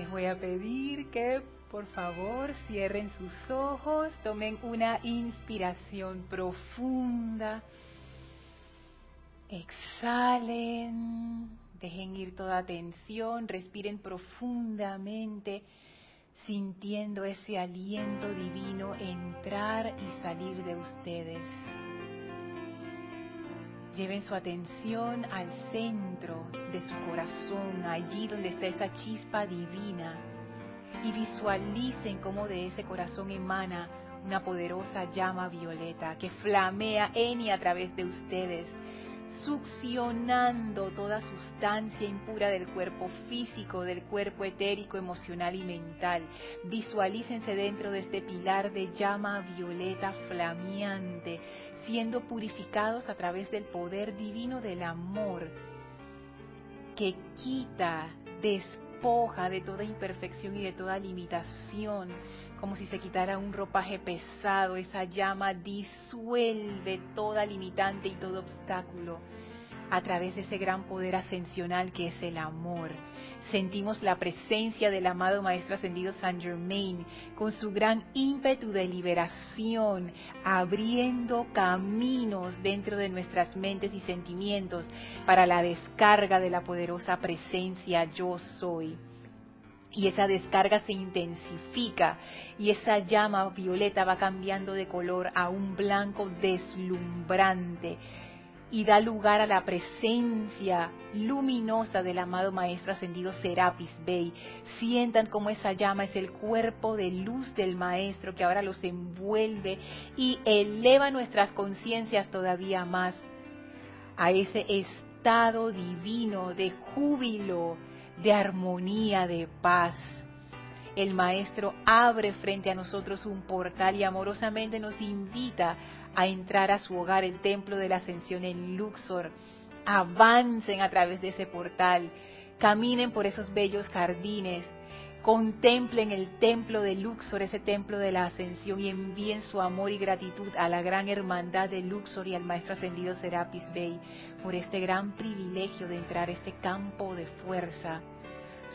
Les voy a pedir que por favor cierren sus ojos, tomen una inspiración profunda, exhalen, dejen ir toda tensión, respiren profundamente, sintiendo ese aliento divino entrar y salir de ustedes. Lleven su atención al centro de su corazón, allí donde está esa chispa divina, y visualicen cómo de ese corazón emana una poderosa llama violeta que flamea en y a través de ustedes, succionando toda sustancia impura del cuerpo físico, del cuerpo etérico, emocional y mental. Visualícense dentro de este pilar de llama violeta flameante, siendo purificados a través del poder divino del amor que quita, despoja de toda imperfección y de toda limitación, como si se quitara un ropaje pesado, esa llama disuelve toda limitante y todo obstáculo a través de ese gran poder ascensional que es el amor. Sentimos la presencia del amado Maestro Ascendido Saint Germain con su gran ímpetu de liberación, abriendo caminos dentro de nuestras mentes y sentimientos para la descarga de la poderosa presencia yo soy. Y esa descarga se intensifica y esa llama violeta va cambiando de color a un blanco deslumbrante y da lugar a la presencia luminosa del amado Maestro Ascendido Serapis Bey. Sientan como esa llama es el cuerpo de luz del Maestro que ahora los envuelve y eleva nuestras conciencias todavía más a ese estado divino de júbilo, de armonía, de paz. El Maestro abre frente a nosotros un portal y amorosamente nos invita a entrar a su hogar, el templo de la ascensión en Luxor. Avancen a través de ese portal, caminen por esos bellos jardines, contemplen el templo de Luxor, ese templo de la ascensión y envíen su amor y gratitud a la gran hermandad de Luxor y al maestro ascendido Serapis Bey por este gran privilegio de entrar a este campo de fuerza.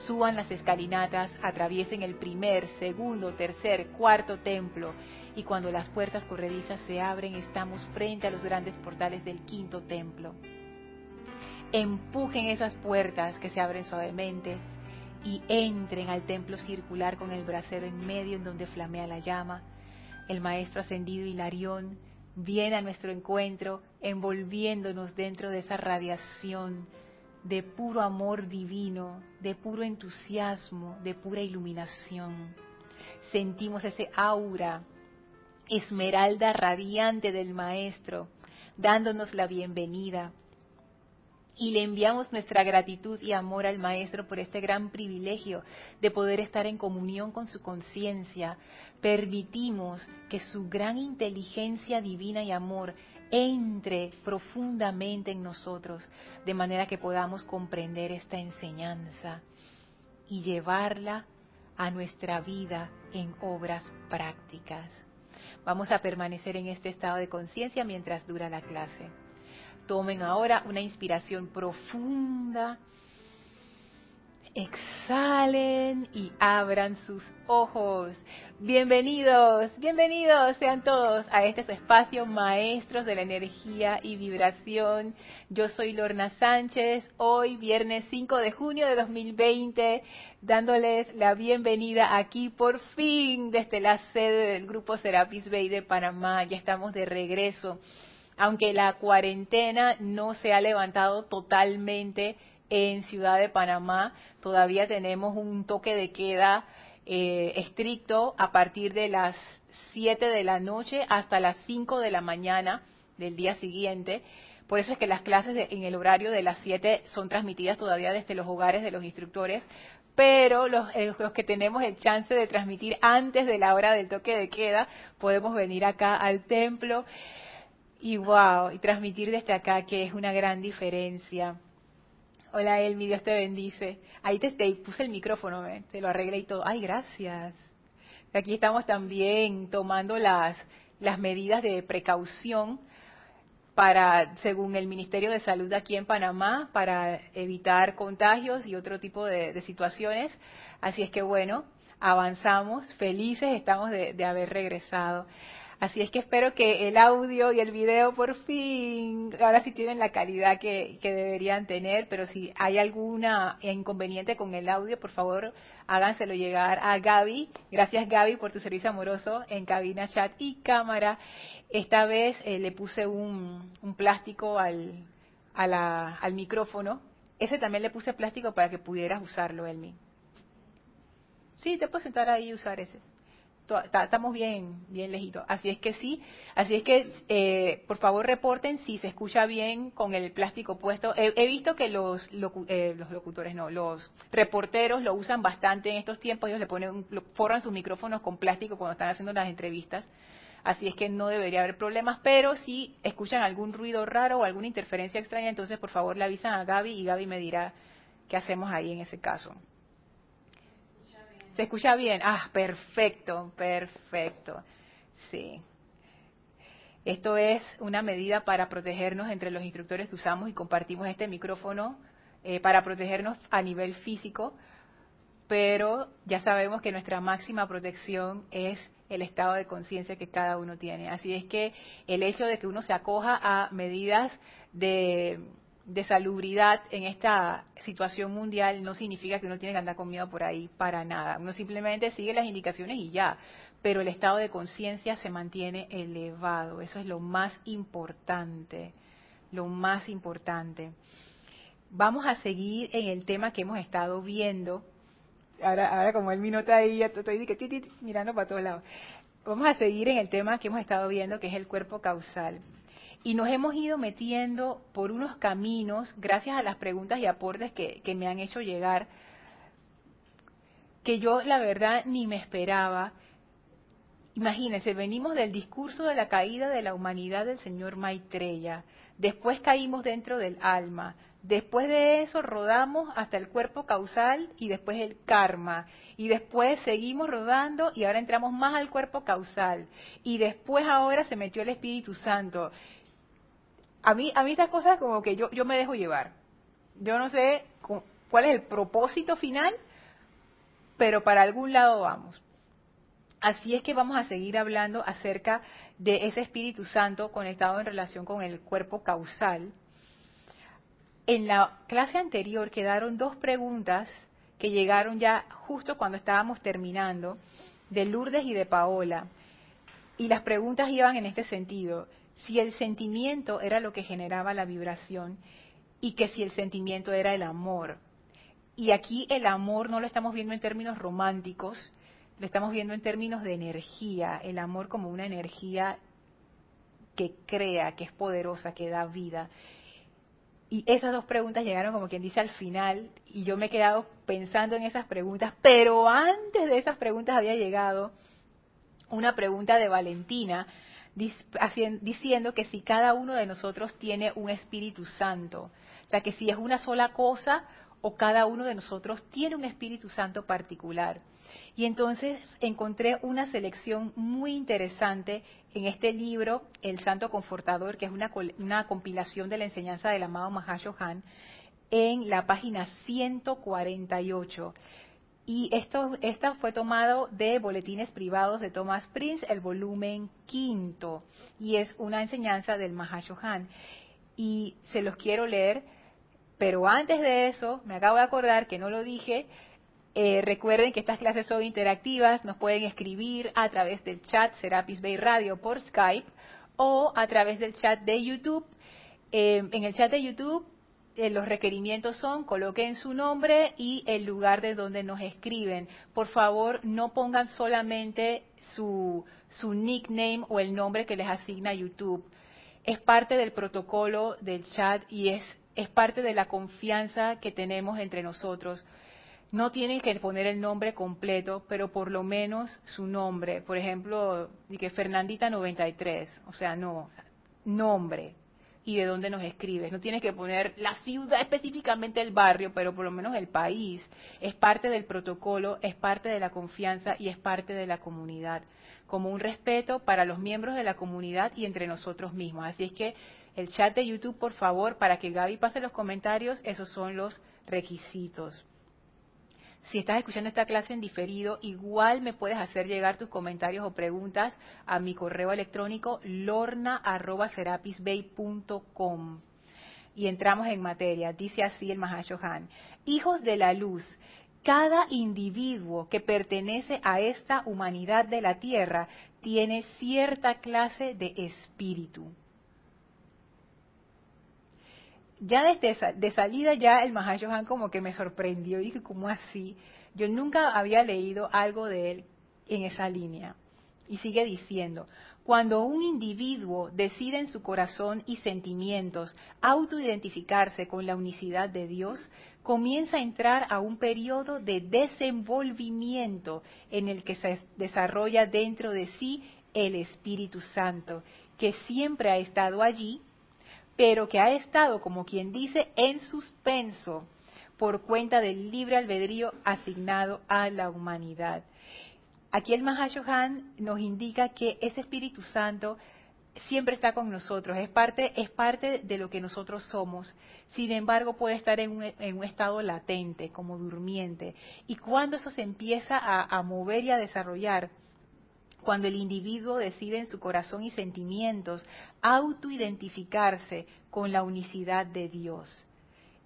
Suban las escalinatas, atraviesen el primer, segundo, tercer, cuarto templo y cuando las puertas corredizas se abren estamos frente a los grandes portales del quinto templo. Empujen esas puertas que se abren suavemente y entren al templo circular con el brasero en medio en donde flamea la llama. El maestro ascendido Hilarión viene a nuestro encuentro envolviéndonos dentro de esa radiación de puro amor divino, de puro entusiasmo, de pura iluminación. Sentimos ese aura esmeralda radiante del Maestro, dándonos la bienvenida. Y le enviamos nuestra gratitud y amor al Maestro por este gran privilegio de poder estar en comunión con su conciencia. Permitimos que su gran inteligencia divina y amor entre profundamente en nosotros, de manera que podamos comprender esta enseñanza y llevarla a nuestra vida en obras prácticas. Vamos a permanecer en este estado de conciencia mientras dura la clase. Tomen ahora una inspiración profunda. Exhalen y abran sus ojos. Bienvenidos, bienvenidos sean todos a este su espacio Maestros de la Energía y Vibración. Yo soy Lorna Sánchez, hoy viernes 5 de junio de 2020, dándoles la bienvenida aquí por fin desde la sede del Grupo Serapis Bay de Panamá. Ya estamos de regreso. Aunque la cuarentena no se ha levantado totalmente en Ciudad de Panamá, todavía tenemos un toque de queda eh, estricto a partir de las 7 de la noche hasta las 5 de la mañana del día siguiente. Por eso es que las clases en el horario de las 7 son transmitidas todavía desde los hogares de los instructores, pero los, eh, los, que tenemos el chance de transmitir antes de la hora del toque de queda, podemos venir acá al templo y wow, y transmitir desde acá, que es una gran diferencia. Hola Elmi, Dios te bendice. Ahí te, puse el micrófono, ¿eh? te lo arreglé y todo. Ay, gracias. Aquí estamos también tomando las, las medidas de precaución para, según el Ministerio de Salud aquí en Panamá, para evitar contagios y otro tipo de, situaciones. Así es que bueno, avanzamos, felices estamos de haber regresado. Así es que espero que el audio y el video por fin, ahora sí tienen la calidad que, deberían tener, pero si hay alguna inconveniente con el audio, por favor háganselo llegar a Gaby. Gracias Gaby por tu servicio amoroso en cabina, chat y cámara. Esta vez eh, le puse un, plástico al, al micrófono. Ese también le puse plástico para que pudieras usarlo, Elmi. Sí, te puedes sentar ahí y usar ese estamos bien, bien lejitos. Así es que sí, así es que eh, por favor reporten si se escucha bien con el plástico puesto. He, visto que los, eh, los locutores, no, los reporteros lo usan bastante en estos tiempos. Ellos le ponen, forran sus micrófonos con plástico cuando están haciendo las entrevistas. Así es que no debería haber problemas, pero si escuchan algún ruido raro o alguna interferencia extraña, entonces por favor le avisan a Gaby y Gaby me dirá qué hacemos ahí en ese caso. ¿Se escucha bien? Ah, perfecto, perfecto. Sí. Esto es una medida para protegernos entre los instructores que usamos y compartimos este micrófono eh, para protegernos a nivel físico, pero ya sabemos que nuestra máxima protección es el estado de conciencia que cada uno tiene. Así es que el hecho de que uno se acoja a medidas de de salubridad en esta situación mundial no significa que uno tiene que andar con miedo por ahí para nada. Uno simplemente sigue las indicaciones y ya. Pero el estado de conciencia se mantiene elevado. Eso es lo más importante. Lo más importante. Vamos a seguir en el tema que hemos estado viendo. Ahora, ahora como él mi nota ahí, ya estoy mirando para todos lados. Vamos a seguir en el tema que hemos estado viendo, que es el cuerpo causal y nos hemos ido metiendo por unos caminos, gracias a las preguntas y aportes que, me han hecho llegar, que yo la verdad ni me esperaba. Imagínense, venimos del discurso de la caída de la humanidad del señor Maitreya, después caímos dentro del alma, después de eso rodamos hasta el cuerpo causal y después el karma, y después seguimos rodando y ahora entramos más al cuerpo causal, y después ahora se metió el Espíritu Santo, a mí, a mí estas cosas como que yo, yo me dejo llevar. Yo no sé cuál es el propósito final, pero para algún lado vamos. Así es que vamos a seguir hablando acerca de ese Espíritu Santo conectado en relación con el cuerpo causal. En la clase anterior quedaron dos preguntas que llegaron ya justo cuando estábamos terminando, de Lourdes y de Paola. Y las preguntas iban en este sentido si el sentimiento era lo que generaba la vibración y que si el sentimiento era el amor. Y aquí el amor no lo estamos viendo en términos románticos, lo estamos viendo en términos de energía, el amor como una energía que crea, que es poderosa, que da vida. Y esas dos preguntas llegaron como quien dice al final y yo me he quedado pensando en esas preguntas, pero antes de esas preguntas había llegado una pregunta de Valentina diciendo que si cada uno de nosotros tiene un Espíritu Santo, o sea, que si es una sola cosa o cada uno de nosotros tiene un Espíritu Santo particular. Y entonces encontré una selección muy interesante en este libro, El Santo Confortador, que es una, una compilación de la enseñanza del amado Mahashohan, en la página 148. Y esto, fue tomado de Boletines Privados de Thomas Prince, el volumen quinto, y es una enseñanza del Mahashohan. Y se los quiero leer, pero antes de eso, me acabo de acordar que no lo dije, eh, recuerden que estas clases son interactivas, nos pueden escribir a través del chat Serapis Bay Radio por Skype o a través del chat de YouTube. Eh, en el chat de YouTube eh, los requerimientos son coloquen su nombre y el lugar de donde nos escriben. Por favor, no pongan solamente su, su nickname o el nombre que les asigna YouTube. Es parte del protocolo del chat y es, es parte de la confianza que tenemos entre nosotros. No tienen que poner el nombre completo, pero por lo menos su nombre. Por ejemplo, que Fernandita 93, o sea, no, nombre, y de dónde nos escribes. No tienes que poner la ciudad específicamente el barrio, pero por lo menos el país. Es parte del protocolo, es parte de la confianza y es parte de la comunidad. Como un respeto para los miembros de la comunidad y entre nosotros mismos. Así es que el chat de YouTube, por favor, para que Gaby pase los comentarios, esos son los requisitos. Si estás escuchando esta clase en diferido, igual me puedes hacer llegar tus comentarios o preguntas a mi correo electrónico lorna.serapisbay.com. Y entramos en materia. Dice así el Mahashohan. Hijos de la luz, cada individuo que pertenece a esta humanidad de la Tierra tiene cierta clase de espíritu ya desde de salida ya el Mahashohan como que me sorprendió y dije, ¿cómo así? Yo nunca había leído algo de él en esa línea. Y sigue diciendo, cuando un individuo decide en su corazón y sentimientos autoidentificarse con la unicidad de Dios, comienza a entrar a un periodo de desenvolvimiento en el que se desarrolla dentro de sí el Espíritu Santo, que siempre ha estado allí pero que ha estado, como quien dice, en suspenso por cuenta del libre albedrío asignado a la humanidad. Aquí el Mahashohan nos indica que ese Espíritu Santo siempre está con nosotros, es parte, es parte de lo que nosotros somos. Sin embargo, puede estar en un, estado latente, como durmiente. Y cuando eso se empieza a mover y a desarrollar, cuando el individuo decide en su corazón y sentimientos autoidentificarse con la unicidad de Dios.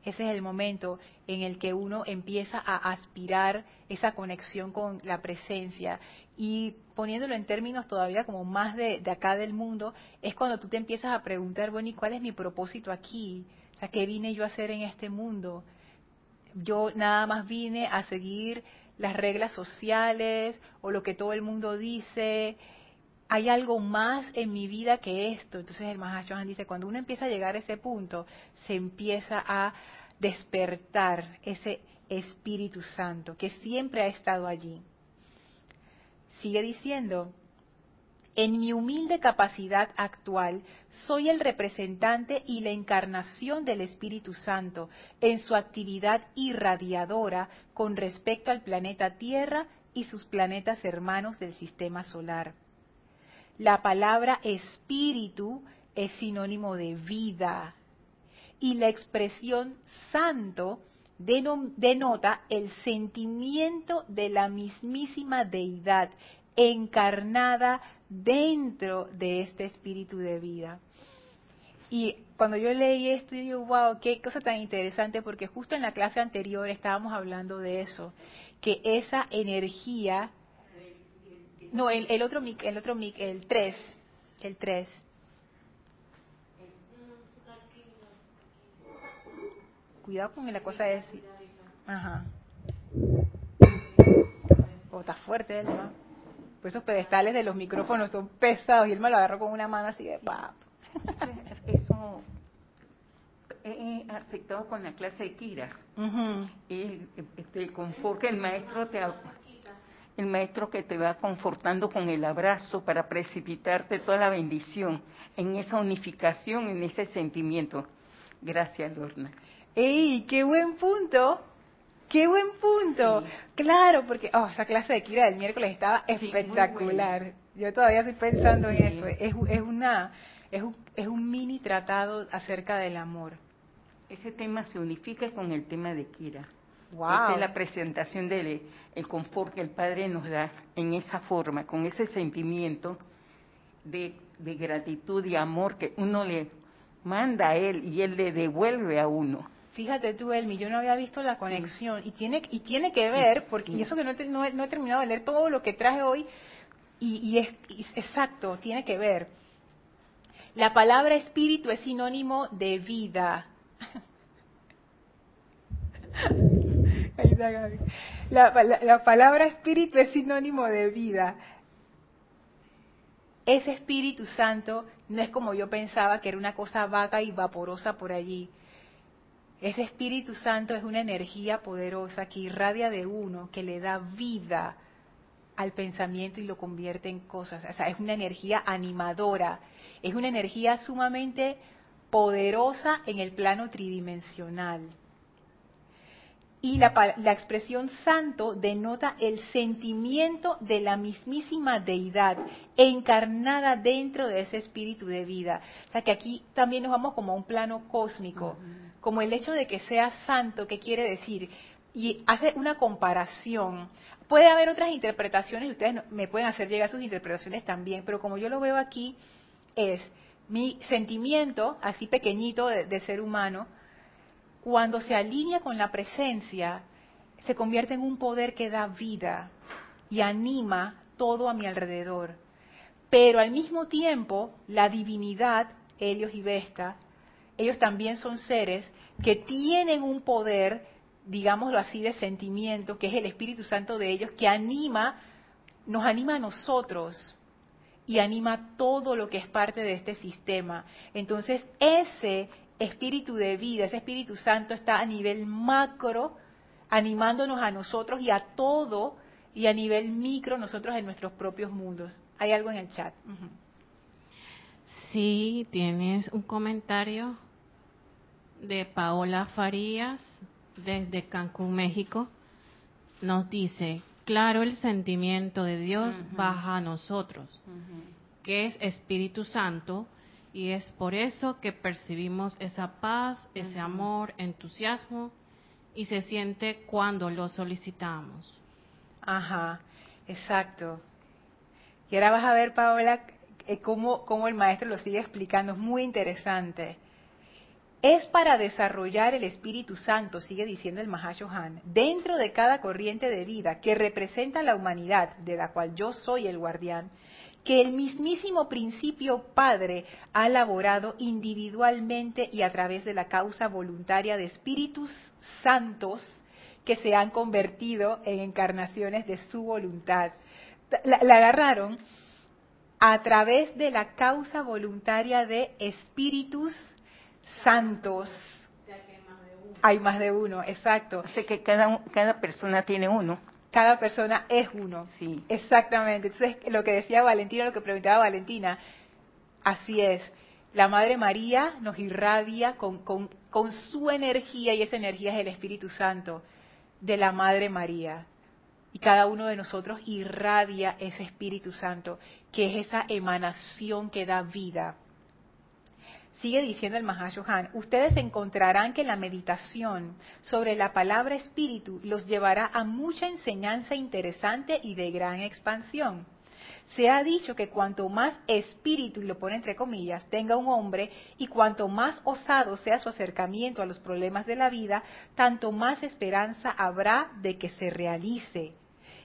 Ese es el momento en el que uno empieza a aspirar esa conexión con la presencia y poniéndolo en términos todavía como más de, acá del mundo, es cuando tú te empiezas a preguntar, bueno, ¿y cuál es mi propósito aquí? ¿qué vine yo a hacer en este mundo? Yo nada más vine a seguir las reglas sociales o lo que todo el mundo dice. Hay algo más en mi vida que esto. Entonces el Mahashohan dice, cuando uno empieza a llegar a ese punto, se empieza a despertar ese Espíritu Santo que siempre ha estado allí. Sigue diciendo, en mi humilde capacidad actual, soy el representante y la encarnación del Espíritu Santo en su actividad irradiadora con respecto al planeta Tierra y sus planetas hermanos del sistema solar. La palabra espíritu es sinónimo de vida y la expresión santo denota el sentimiento de la mismísima deidad encarnada dentro de este espíritu de vida. Y cuando yo leí esto, yo digo, wow, qué cosa tan interesante, porque justo en la clase anterior estábamos hablando de eso, que esa energía, no, el, otro mic, el otro mic, el 3, el 3. Cuidado con la cosa de Ajá. O oh, está fuerte, ¿no? Pues esos pedestales de los micrófonos son pesados y él me lo agarró con una mano así de pap. Eso he aceptado con la clase de Kira. el, este, confort que el maestro te el maestro que te va confortando con el abrazo para precipitarte toda la bendición en esa unificación, en ese sentimiento. Gracias, Lorna. ¡Ey, qué buen punto! ¡Qué buen punto! Claro, porque oh, esa clase de Kira del miércoles estaba espectacular. Yo todavía estoy pensando en eso. Es, es, una, es, un, es un mini tratado acerca del amor. Ese tema se unifica con el tema de Kira. Wow. Esa es la presentación del el confort que el Padre nos da en esa forma, con ese sentimiento de, de gratitud y amor que uno le manda a Él y Él le devuelve a uno. Fíjate tú, Elmi, yo no había visto la conexión y tiene y tiene que ver, porque y eso que no, no, he terminado de leer todo lo que traje hoy y, es, exacto, tiene que ver. La palabra espíritu es sinónimo de vida. la palabra espíritu es sinónimo de vida. Ese Espíritu Santo no es como yo pensaba que era una cosa vaga y vaporosa por allí ese Espíritu Santo es una energía poderosa que irradia de uno, que le da vida al pensamiento y lo convierte en cosas. O sea, es una energía animadora, es una energía sumamente poderosa en el plano tridimensional. Y la, la, expresión santo denota el sentimiento de la mismísima deidad encarnada dentro de ese espíritu de vida. O sea que aquí también nos vamos como a un plano cósmico, como el hecho de que sea santo, ¿qué quiere decir? Y hace una comparación. Puede haber otras interpretaciones, ustedes me pueden hacer llegar sus interpretaciones también, pero como yo lo veo aquí, es mi sentimiento, así pequeñito de ser humano, cuando se alinea con la presencia, se convierte en un poder que da vida y anima todo a mi alrededor. Pero al mismo tiempo, la divinidad, Helios y Vesta, ellos también son seres que tienen un poder, digámoslo así, de sentimiento, que es el Espíritu Santo de ellos, que anima, nos anima a nosotros y anima todo lo que es parte de este sistema. Entonces, ese espíritu de vida, ese Espíritu Santo está a nivel macro, animándonos a nosotros y a todo, y a nivel micro, nosotros en nuestros propios mundos. ¿Hay algo en el chat? Sí, tienes un comentario de Paola Farías desde Cancún, México. Nos dice, claro, el sentimiento de Dios baja a nosotros, que es Espíritu Santo, y es por eso que percibimos esa paz, ese amor, entusiasmo y se siente cuando lo solicitamos. Ajá, exacto. Y ahora vas a ver, Paola, eh, cómo, cómo el maestro lo sigue explicando. Es muy interesante. Es para desarrollar el Espíritu Santo, sigue diciendo el Mahashohan, dentro de cada corriente de vida que representa la humanidad, de la cual yo soy el guardián, que el mismísimo principio Padre ha elaborado individualmente y a través de la causa voluntaria de espíritus santos que se han convertido en encarnaciones de su voluntad. La, agarraron a través de la causa voluntaria de espíritus santos. Hay más de uno, exacto. O que cada, cada persona tiene uno cada persona es uno. Sí. Exactamente. Entonces, lo que decía Valentina, lo que preguntaba Valentina, así es. La Madre María nos irradia con, con, con su energía y esa energía es el Espíritu Santo de la Madre María. Y cada uno de nosotros irradia ese Espíritu Santo, que es esa emanación que da vida. Sigue diciendo el Mahashohan, ustedes encontrarán que la meditación sobre la palabra espíritu los llevará a mucha enseñanza interesante y de gran expansión. Se ha dicho que cuanto más espíritu, y lo pone entre comillas, tenga un hombre y cuanto más osado sea su acercamiento a los problemas de la vida, tanto más esperanza habrá de que se realice.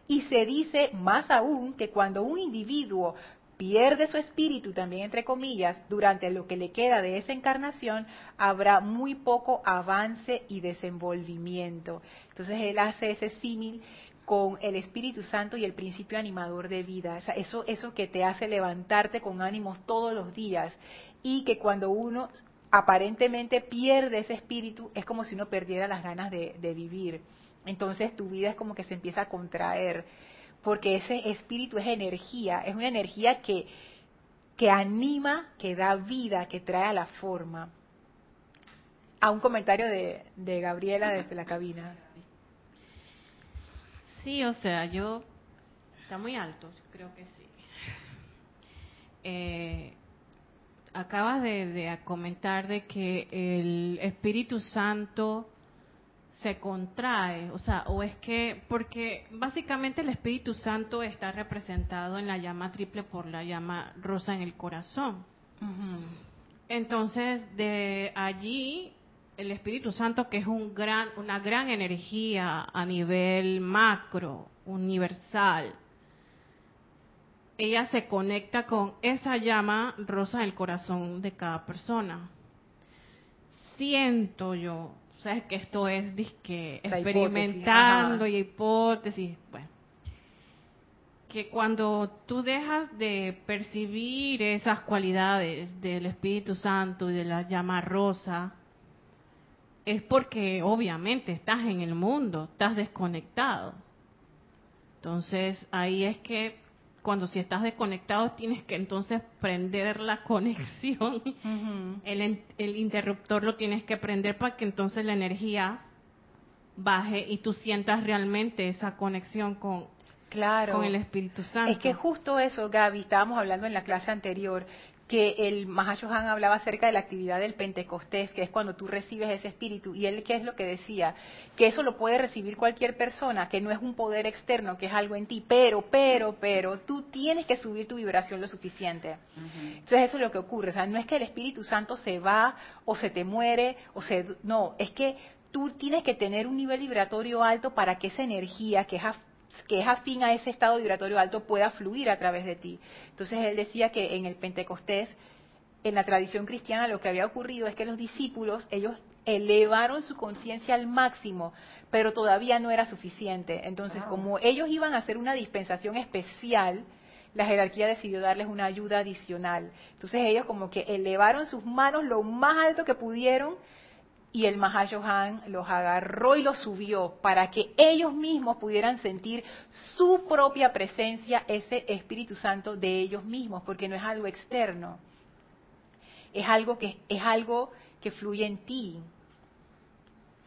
Y se dice más aún que cuando un individuo pierde su espíritu también entre comillas durante lo que le queda de esa encarnación, habrá muy poco avance y desenvolvimiento. Entonces él hace ese símil con el Espíritu Santo y el principio animador de vida, eso, eso que te hace levantarte con ánimos todos los días y que cuando uno aparentemente pierde ese espíritu es como si uno perdiera las ganas de, de vivir. Entonces tu vida es como que se empieza a contraer porque ese espíritu es energía, es una energía que, que anima, que da vida, que trae a la forma. A un comentario de, de Gabriela desde la cabina. Sí, o sea, yo... Está muy alto, creo que sí. Eh, acabas de, de, comentar de que el Espíritu Santo se contrae, o sea, o es que, porque básicamente el Espíritu Santo está representado en la llama triple por la llama rosa en el corazón. Entonces, de allí, el Espíritu Santo, que es un gran, una gran energía a nivel macro, universal, ella se conecta con esa llama rosa en el corazón de cada persona. Siento yo, sabes que esto es disque experimentando y hipótesis, bueno, que cuando tú dejas de percibir esas cualidades del Espíritu Santo y de la llama rosa, es porque obviamente estás en el mundo, estás desconectado. Entonces ahí es que cuando si estás desconectado tienes que entonces prender la conexión. el, el interruptor lo tienes que prender para que entonces la energía baje y tú sientas realmente esa conexión con, Claro. con el Espíritu Santo. Es que justo eso, Gaby, estábamos hablando en la clase anterior, que el Mahashohan hablaba acerca de la actividad del Pentecostés, que es cuando tú recibes ese espíritu. Y él, ¿qué es lo que decía? Que eso lo puede recibir cualquier persona, que no es un poder externo, que es algo en ti. Pero, pero, pero, tú tienes que subir tu vibración lo suficiente. Entonces eso es lo que ocurre. O sea, no es que el Espíritu Santo se va o se te muere o se... No, es que tú tienes que tener un nivel vibratorio alto para que esa energía, que es que es afín a ese estado vibratorio alto pueda fluir a través de ti. Entonces él decía que en el Pentecostés, en la tradición cristiana, lo que había ocurrido es que los discípulos, ellos elevaron su conciencia al máximo, pero todavía no era suficiente. Entonces, como ellos iban a hacer una dispensación especial, la jerarquía decidió darles una ayuda adicional. Entonces ellos como que elevaron sus manos lo más alto que pudieron y el Mahashohan los agarró y los subió para que ellos mismos pudieran sentir su propia presencia, ese Espíritu Santo de ellos mismos, porque no es algo externo, es algo que es algo que fluye en ti.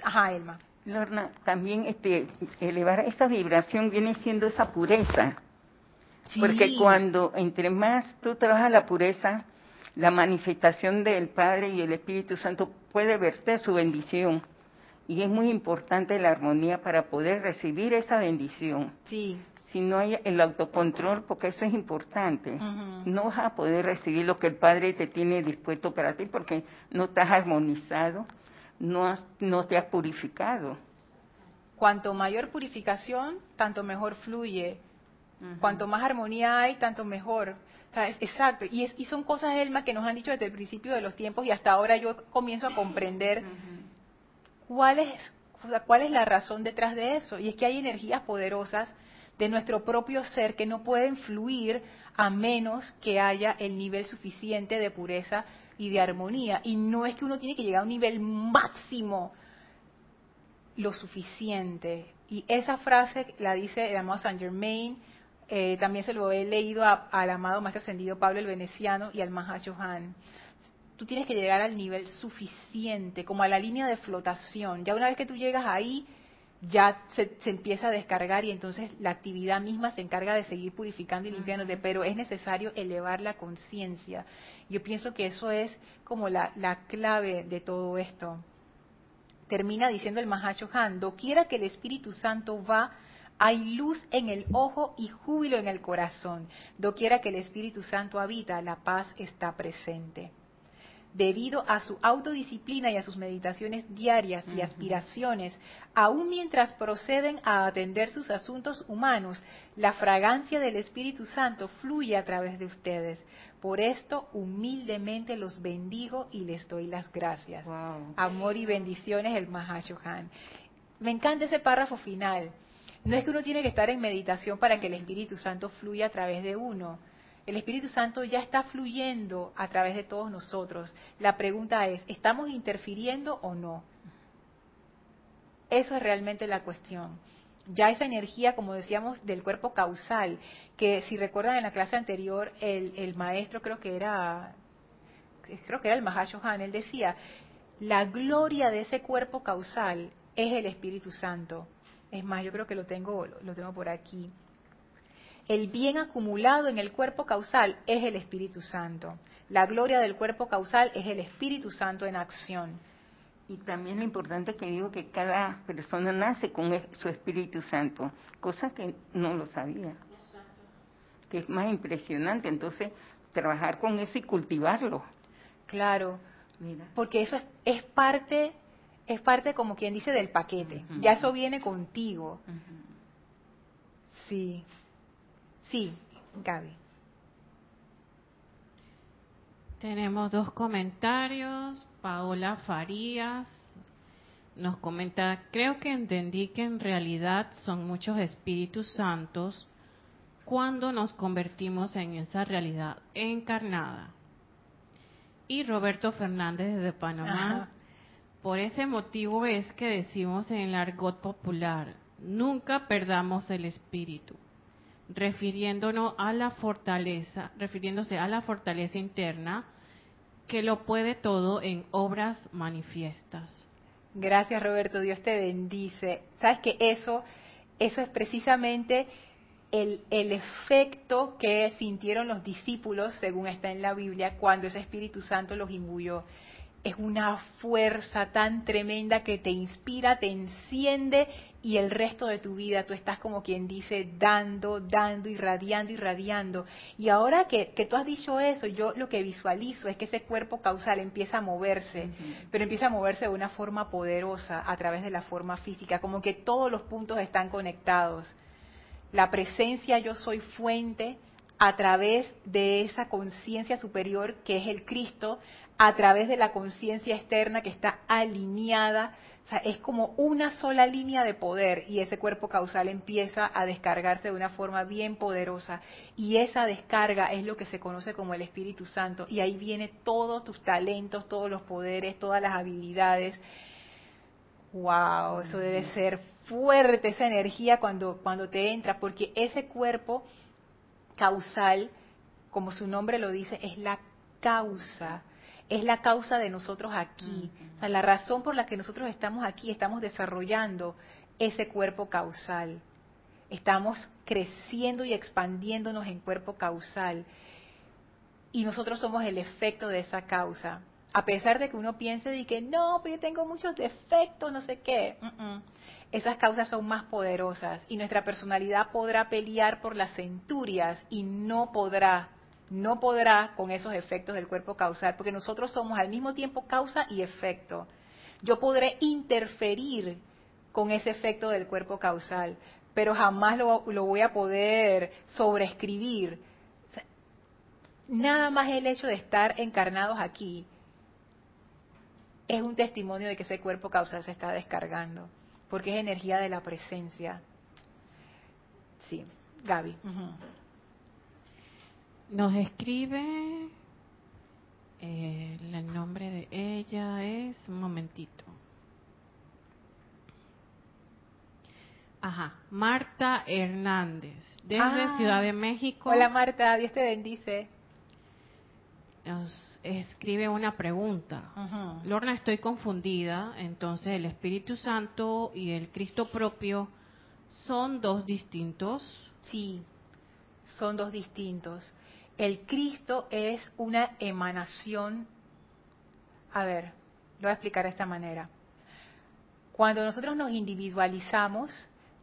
Ajá, Elma. Lorna, también este, elevar esa vibración viene siendo esa pureza. Porque cuando entre más tú trabajas la pureza, la manifestación del Padre y el Espíritu Santo puede verte su bendición. Y es muy importante la armonía para poder recibir esa bendición. Sí. Si no hay el autocontrol, porque eso es importante, no vas a poder recibir lo que el Padre te tiene dispuesto para ti porque no estás armonizado, no, no te has purificado. Cuanto mayor purificación, tanto mejor fluye. Cuanto más armonía hay, tanto mejor. Exacto, y, y son cosas, Elma, que nos han dicho desde el principio de los tiempos y hasta ahora yo comienzo a comprender cuál, es, cuál es la razón detrás de eso. Y es que hay energías poderosas de nuestro propio ser que no pueden fluir a menos que haya el nivel suficiente de pureza y de armonía. Y no es que uno tiene que llegar a un nivel máximo, lo suficiente. Y esa frase la dice el amado Saint Germain, eh, también se lo he leído al amado Maestro Ascendido Pablo el Veneciano y al Mahachohan. Tú tienes que llegar al nivel suficiente, como a la línea de flotación. Ya una vez que tú llegas ahí, ya se, empieza a descargar y entonces la actividad misma se encarga de seguir purificando y limpiándote, pero es necesario elevar la conciencia. Yo pienso que eso es como la, la clave de todo esto. Termina diciendo el Mahachohan, doquiera que el Espíritu Santo va hay luz en el ojo y júbilo en el corazón. Doquiera que el Espíritu Santo habita, la paz está presente. Debido a su autodisciplina y a sus meditaciones diarias y aspiraciones, aun mientras proceden a atender sus asuntos humanos, la fragancia del Espíritu Santo fluye a través de ustedes. Por esto humildemente los bendigo y les doy las gracias. Amor y bendiciones el Mahashohan. Me encanta ese párrafo final no es que uno tiene que estar en meditación para que el Espíritu Santo fluya a través de uno. El Espíritu Santo ya está fluyendo a través de todos nosotros. La pregunta es, ¿estamos interfiriendo o no? Eso es realmente la cuestión. Ya esa energía, como decíamos, del cuerpo causal, que si recuerdan en la clase anterior, el, maestro creo que era, creo que era el Mahashohan, él decía, la gloria de ese cuerpo causal es el Espíritu Santo. Es más, yo creo que lo tengo, lo tengo por aquí. El bien acumulado en el cuerpo causal es el Espíritu Santo. La gloria del cuerpo causal es el Espíritu Santo en acción. Y también lo importante que digo que cada persona nace con su Espíritu Santo, cosa que no lo sabía. Que es más impresionante. Entonces, trabajar con eso y cultivarlo. Claro, porque eso es, es parte es parte, como quien dice, del paquete. Ya eso viene contigo. Sí. Sí, Gaby. Tenemos dos comentarios. Paola Farías nos comenta, creo que entendí que en realidad son muchos espíritus santos cuando nos convertimos en esa realidad encarnada. Y Roberto Fernández de Panamá por ese motivo es que decimos en el argot popular, nunca perdamos el espíritu. refiriéndonos a la fortaleza, refiriéndose a la fortaleza interna que lo puede todo en obras manifiestas. Gracias Roberto, Dios te bendice. Sabes que eso, eso es precisamente el, el, efecto que sintieron los discípulos, según está en la Biblia, cuando ese Espíritu Santo los imbuyó es una fuerza tan tremenda que te inspira, te enciende y el resto de tu vida tú estás como quien dice dando, dando, irradiando, irradiando. Y ahora que, que tú has dicho eso, yo lo que visualizo es que ese cuerpo causal empieza a moverse, pero empieza a moverse de una forma poderosa a través de la forma física, como que todos los puntos están conectados. La presencia yo soy fuente, a través de esa conciencia superior que es el Cristo, a través de la conciencia externa que está alineada. O sea, es como una sola línea de poder y ese cuerpo causal empieza a descargarse de una forma bien poderosa. Y esa descarga es lo que se conoce como el Espíritu Santo. Y ahí viene todos tus talentos, todos los poderes, todas las habilidades. ¡Wow! Eso debe ser fuerte, esa energía cuando, cuando te entra, porque ese cuerpo causal, como su nombre lo dice, es la causa es la causa de nosotros aquí. O sea, la razón por la que nosotros estamos aquí, estamos desarrollando ese cuerpo causal. Estamos creciendo y expandiéndonos en cuerpo causal. Y nosotros somos el efecto de esa causa. A pesar de que uno piense de que no, pero yo tengo muchos defectos, no sé qué. Esas causas son más poderosas y nuestra personalidad podrá pelear por las centurias y no podrá no podrá con esos efectos del cuerpo causal, porque nosotros somos al mismo tiempo causa y efecto. Yo podré interferir con ese efecto del cuerpo causal, pero jamás lo, voy a poder sobreescribir. Nada más el hecho de estar encarnados aquí es un testimonio de que ese cuerpo causal se está descargando, porque es energía de la presencia. Sí, Gaby. Nos escribe, eh, el nombre de ella es, un momentito. Ajá, Marta Hernández, desde ah. Ciudad de México. Hola Marta, Dios te bendice. Nos escribe una pregunta. Lorna, estoy confundida, entonces el Espíritu Santo y el Cristo propio son dos distintos. Sí, son dos distintos el Cristo es una emanación. A ver, lo voy a explicar de esta manera. Cuando nosotros nos individualizamos,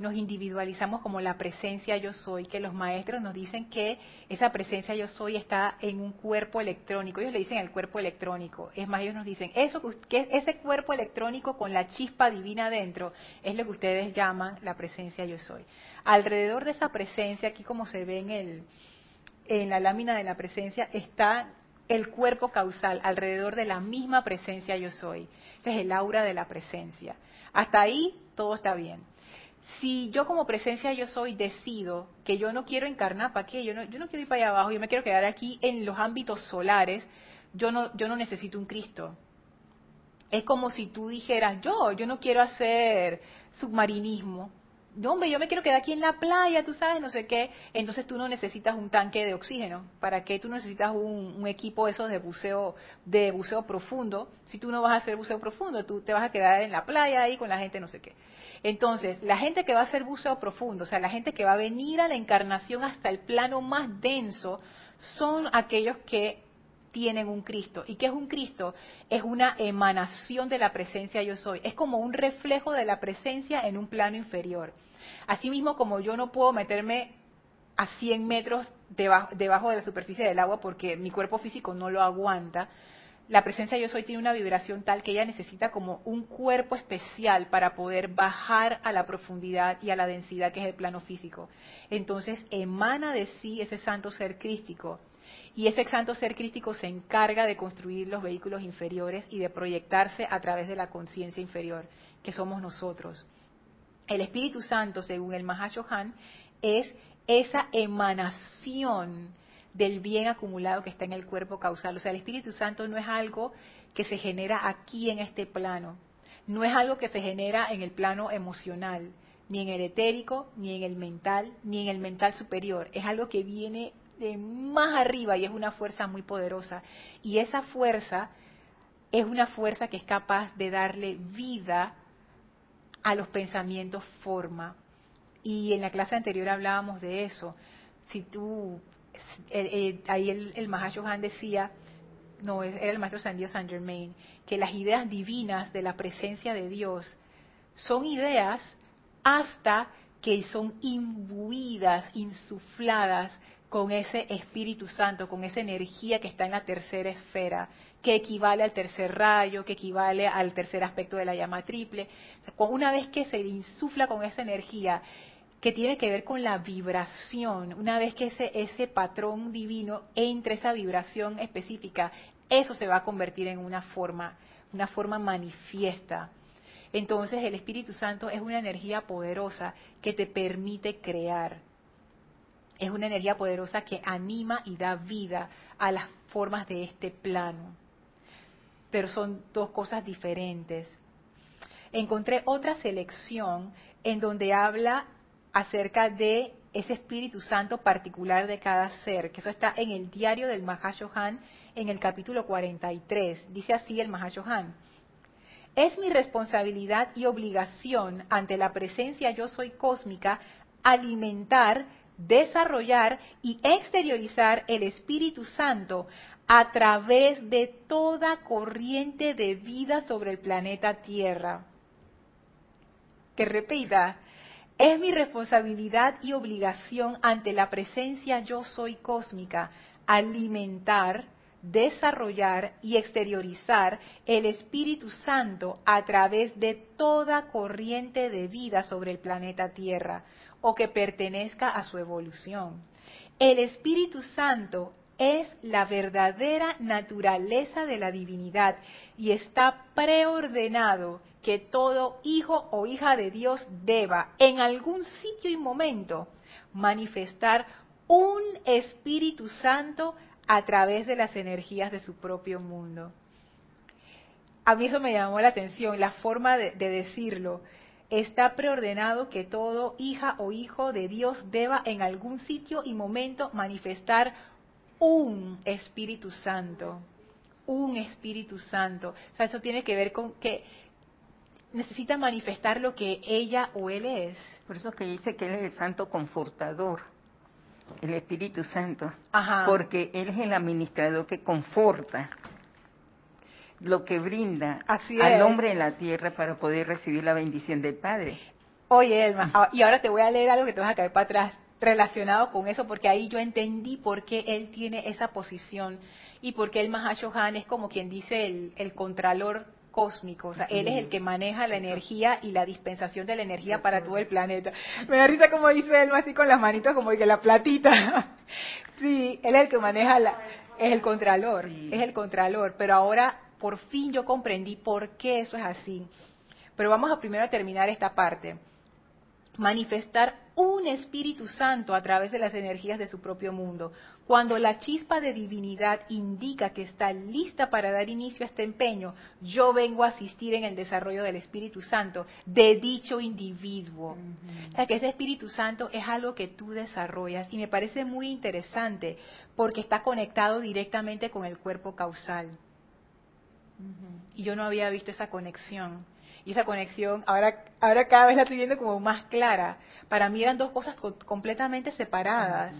nos individualizamos como la presencia yo soy, que los maestros nos dicen que esa presencia yo soy está en un cuerpo electrónico. Ellos le dicen el cuerpo electrónico. Es más, ellos nos dicen, eso que ese cuerpo electrónico con la chispa divina dentro es lo que ustedes llaman la presencia yo soy. Alrededor de esa presencia, aquí como se ve en el, en la lámina de la presencia está el cuerpo causal alrededor de la misma presencia yo soy. Ese es el aura de la presencia. Hasta ahí todo está bien. Si yo como presencia yo soy decido que yo no quiero encarnar, ¿para qué? Yo no, yo no quiero ir para allá abajo, yo me quiero quedar aquí en los ámbitos solares, yo no, yo no necesito un Cristo. Es como si tú dijeras, yo, yo no quiero hacer submarinismo, hombre, yo me quiero quedar aquí en la playa, tú sabes, no sé qué. Entonces tú no necesitas un tanque de oxígeno. ¿Para qué tú necesitas un, equipo esos de buceo, de buceo profundo? Si tú no vas a hacer buceo profundo, tú te vas a quedar en la playa ahí con la gente, no sé qué. Entonces, la gente que va a hacer buceo profundo, o sea, la gente que va a venir a la encarnación hasta el plano más denso, son aquellos que tienen un Cristo. ¿Y qué es un Cristo? Es una emanación de la presencia yo soy. Es como un reflejo de la presencia en un plano inferior. Asimismo, como yo no puedo meterme a 100 metros debajo, debajo de la superficie del agua porque mi cuerpo físico no lo aguanta, la presencia yo soy tiene una vibración tal que ella necesita como un cuerpo especial para poder bajar a la profundidad y a la densidad que es el plano físico. Entonces emana de sí ese santo ser crístico y ese santo ser crístico se encarga de construir los vehículos inferiores y de proyectarse a través de la conciencia inferior, que somos nosotros. El Espíritu Santo, según el Mahashohan, es esa emanación del bien acumulado que está en el cuerpo causal. O sea, el Espíritu Santo no es algo que se genera aquí en este plano, no es algo que se genera en el plano emocional, ni en el etérico, ni en el mental, ni en el mental superior. Es algo que viene de más arriba y es una fuerza muy poderosa. Y esa fuerza es una fuerza que es capaz de darle vida a los pensamientos forma. Y en la clase anterior hablábamos de eso. Si tú, ahí el, el Mahashohan decía, no, era el maestro San Dios San Germain, que las ideas divinas de la presencia de Dios son ideas hasta que son imbuidas, insufladas con ese Espíritu Santo, con esa energía que está en la tercera esfera, que equivale al tercer rayo, que equivale al tercer aspecto de la llama triple. Una vez que se insufla con esa energía, que tiene que ver con la vibración, una vez que ese, ese patrón divino entre esa vibración específica, eso se va a convertir en una forma, una forma manifiesta. Entonces el Espíritu Santo es una energía poderosa que te permite crear. Es una energía poderosa que anima y da vida a las formas de este plano. Pero son dos cosas diferentes. Encontré otra selección en donde habla acerca de ese Espíritu Santo particular de cada ser, que eso está en el diario del Mahashohan en el capítulo 43. Dice así el Mahashohan. Es mi responsabilidad y obligación ante la presencia yo soy cósmica alimentar, desarrollar y exteriorizar el Espíritu Santo a través de toda corriente de vida sobre el planeta Tierra. Que repita, es mi responsabilidad y obligación ante la presencia yo soy cósmica alimentar, desarrollar y exteriorizar el Espíritu Santo a través de toda corriente de vida sobre el planeta Tierra o que pertenezca a su evolución. El Espíritu Santo es la verdadera naturaleza de la divinidad y está preordenado que todo hijo o hija de Dios deba en algún sitio y momento manifestar un Espíritu Santo a través de las energías de su propio mundo. A mí eso me llamó la atención, la forma de, decirlo. Está preordenado que todo hija o hijo de Dios deba en algún sitio y momento manifestar un Espíritu Santo. Un Espíritu Santo. O sea, eso tiene que ver con que necesita manifestar lo que ella o él es. Por eso que dice que él es el santo confortador el Espíritu Santo, porque Él es el administrador que conforta lo que brinda al hombre en la tierra para poder recibir la bendición del Padre. Oye, Elma, ah, y ahora te voy a leer algo que te vas a caer para atrás relacionado con eso, porque ahí yo entendí por qué él tiene esa posición y por qué el Mahashohan es como quien dice el, el contralor cósmico, o sea, él es el que maneja la energía y la dispensación de la energía para todo el planeta. Me da risa como dice él, así con las manitos como que la platita. sí, él es el que maneja la, es el contralor, es el contralor, pero ahora por fin yo comprendí por qué eso es así. Pero vamos a primero a terminar esta parte manifestar un Espíritu Santo a través de las energías de su propio mundo. Cuando la chispa de divinidad indica que está lista para dar inicio a este empeño, yo vengo a asistir en el desarrollo del Espíritu Santo de dicho individuo. O sea que ese Espíritu Santo es algo que tú desarrollas y me parece muy interesante porque está conectado directamente con el cuerpo causal. Y yo no había visto esa conexión y esa conexión ahora ahora cada vez la estoy viendo como más clara. Para mí eran dos cosas completamente separadas.